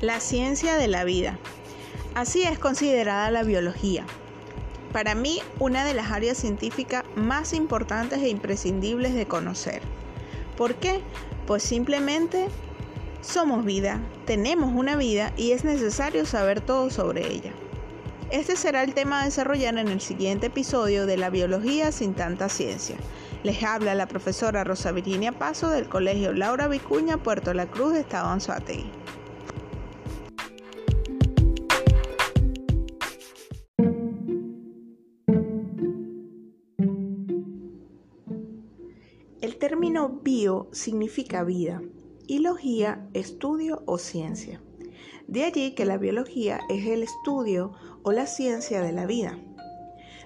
La ciencia de la vida. Así es considerada la biología. Para mí, una de las áreas científicas más importantes e imprescindibles de conocer. ¿Por qué? Pues simplemente somos vida, tenemos una vida y es necesario saber todo sobre ella. Este será el tema a desarrollar en el siguiente episodio de La biología sin tanta ciencia. Les habla la profesora Rosa Virginia Paso del Colegio Laura Vicuña, Puerto La Cruz, Estado Anzoátegui. Bio significa vida y logía, estudio o ciencia. De allí que la biología es el estudio o la ciencia de la vida.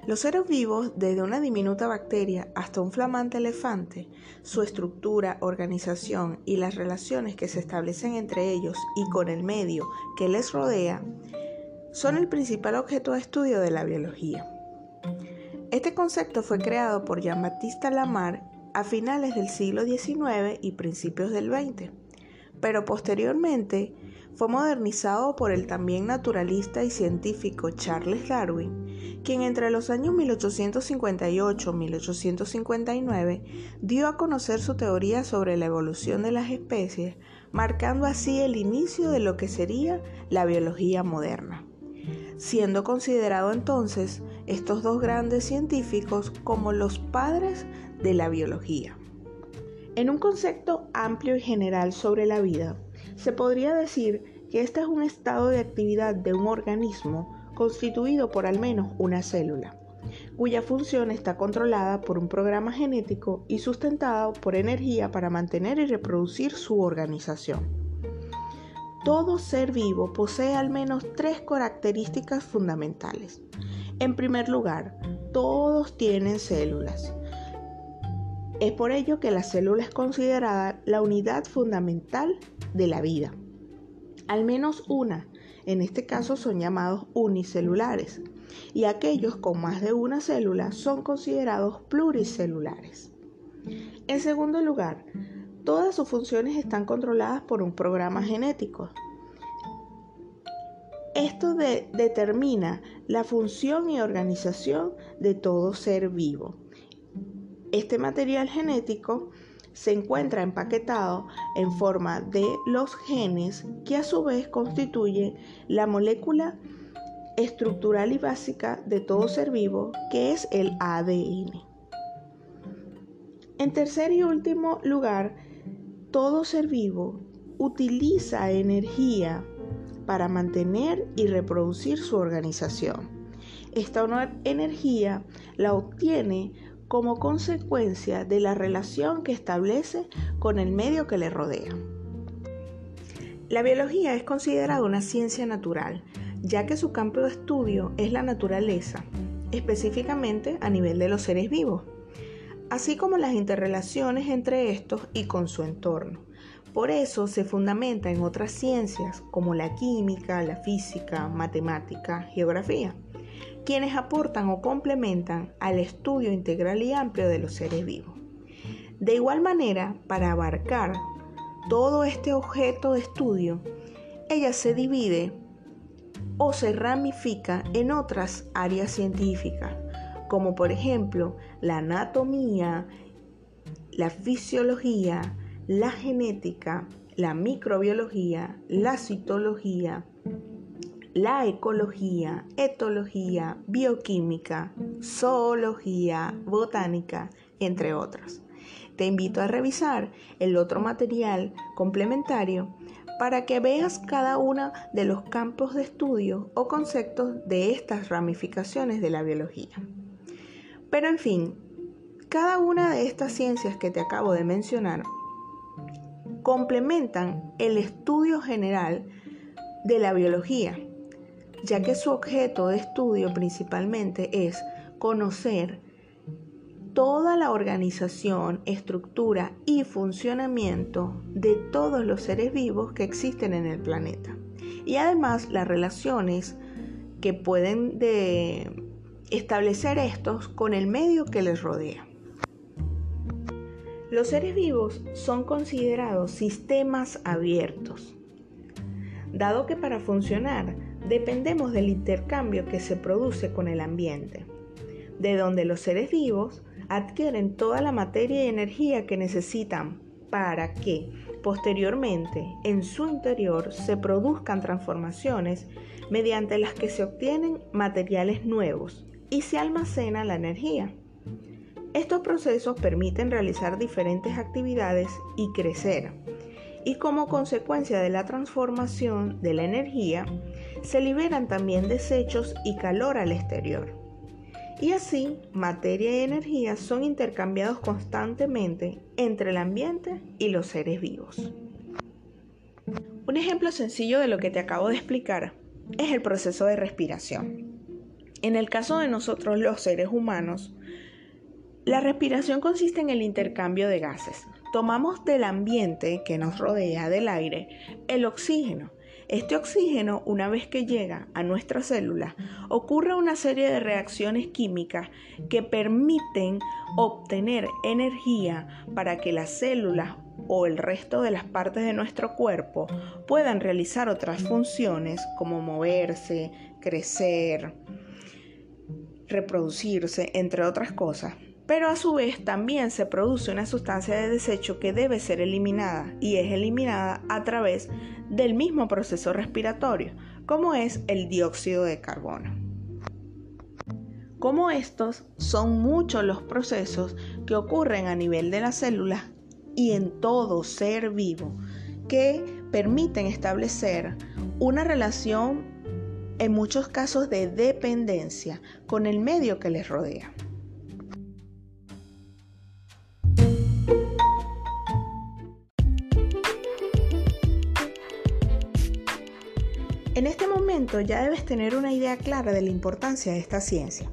Los seres vivos, desde una diminuta bacteria hasta un flamante elefante, su estructura, organización y las relaciones que se establecen entre ellos y con el medio que les rodea, son el principal objeto de estudio de la biología. Este concepto fue creado por Jean-Baptiste Lamarck a finales del siglo XIX y principios del XX, pero posteriormente fue modernizado por el también naturalista y científico Charles Darwin, quien entre los años 1858 y 1859 dio a conocer su teoría sobre la evolución de las especies, marcando así el inicio de lo que sería la biología moderna. Siendo considerado entonces estos dos grandes científicos como los padres de la biología. En un concepto amplio y general sobre la vida, se podría decir que este es un estado de actividad de un organismo constituido por al menos una célula, cuya función está controlada por un programa genético y sustentada por energía para mantener y reproducir su organización. Todo ser vivo posee al menos tres características fundamentales. En primer lugar, todos tienen células. Es por ello que la célula es considerada la unidad fundamental de la vida. Al menos una, en este caso son llamados unicelulares, y aquellos con más de una célula son considerados pluricelulares. En segundo lugar, Todas sus funciones están controladas por un programa genético. Esto determina la función y organización de todo ser vivo. Este material genético se encuentra empaquetado en forma de los genes que a su vez constituyen la molécula estructural y básica de todo ser vivo que es el ADN. En tercer y último lugar, todo ser vivo utiliza energía para mantener y reproducir su organización. Esta energía la obtiene como consecuencia de la relación que establece con el medio que le rodea. La biología es considerada una ciencia natural, ya que su campo de estudio es la naturaleza, específicamente a nivel de los seres vivos así como las interrelaciones entre estos y con su entorno. Por eso se fundamenta en otras ciencias como la química, la física, matemática, geografía, quienes aportan o complementan al estudio integral y amplio de los seres vivos. De igual manera, para abarcar todo este objeto de estudio, ella se divide o se ramifica en otras áreas científicas, como por ejemplo la anatomía, la fisiología, la genética, la microbiología, la citología, la ecología, etología, bioquímica, zoología, botánica, entre otros. Te invito a revisar el otro material complementario para que veas cada uno de los campos de estudio o conceptos de estas ramificaciones de la biología. Pero en fin, cada una de estas ciencias que te acabo de mencionar complementan el estudio general de la biología, ya que su objeto de estudio principalmente es conocer toda la organización, estructura y funcionamiento de todos los seres vivos que existen en el planeta. Y además las relaciones que pueden de establecer estos con el medio que les rodea. Los seres vivos son considerados sistemas abiertos. dado que para funcionar dependemos del intercambio que se produce con el ambiente, de donde los seres vivos adquieren toda la materia y energía que necesitan para que posteriormente en su interior se produzcan transformaciones mediante las que se obtienen materiales nuevos y se almacena la energía. Estos procesos permiten realizar diferentes actividades y crecer. Y como consecuencia de la transformación de la energía, se liberan también desechos y calor al exterior. Y así, materia y energía son intercambiados constantemente entre el ambiente y los seres vivos. Un ejemplo sencillo de lo que te acabo de explicar es el proceso de respiración. En el caso de nosotros los seres humanos, la respiración consiste en el intercambio de gases. Tomamos del ambiente que nos rodea, del aire, el oxígeno este oxígeno, una vez que llega a nuestras células, ocurre una serie de reacciones químicas que permiten obtener energía para que las células o el resto de las partes de nuestro cuerpo puedan realizar otras funciones como moverse, crecer, reproducirse, entre otras cosas pero a su vez también se produce una sustancia de desecho que debe ser eliminada y es eliminada a través del mismo proceso respiratorio, como es el dióxido de carbono. Como estos son muchos los procesos que ocurren a nivel de las células y en todo ser vivo que permiten establecer una relación en muchos casos de dependencia con el medio que les rodea. En este momento ya debes tener una idea clara de la importancia de esta ciencia.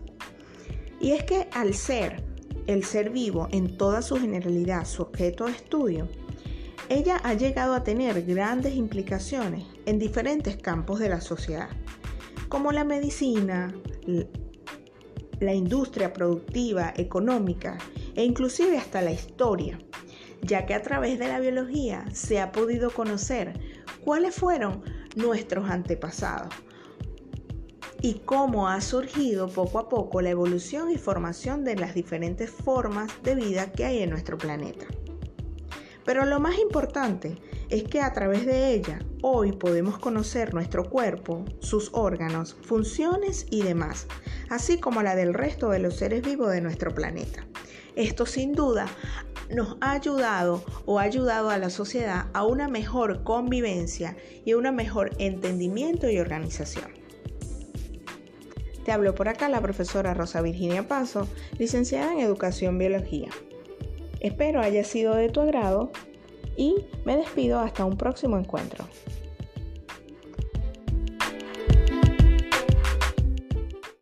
Y es que al ser el ser vivo en toda su generalidad su objeto de estudio, ella ha llegado a tener grandes implicaciones en diferentes campos de la sociedad, como la medicina, la industria productiva, económica e inclusive hasta la historia, ya que a través de la biología se ha podido conocer cuáles fueron nuestros antepasados y cómo ha surgido poco a poco la evolución y formación de las diferentes formas de vida que hay en nuestro planeta. Pero lo más importante es que a través de ella hoy podemos conocer nuestro cuerpo, sus órganos, funciones y demás, así como la del resto de los seres vivos de nuestro planeta. Esto sin duda nos ha ayudado o ha ayudado a la sociedad a una mejor convivencia y a un mejor entendimiento y organización. Te hablo por acá la profesora Rosa Virginia Paso, licenciada en Educación Biología. Espero haya sido de tu agrado y me despido hasta un próximo encuentro.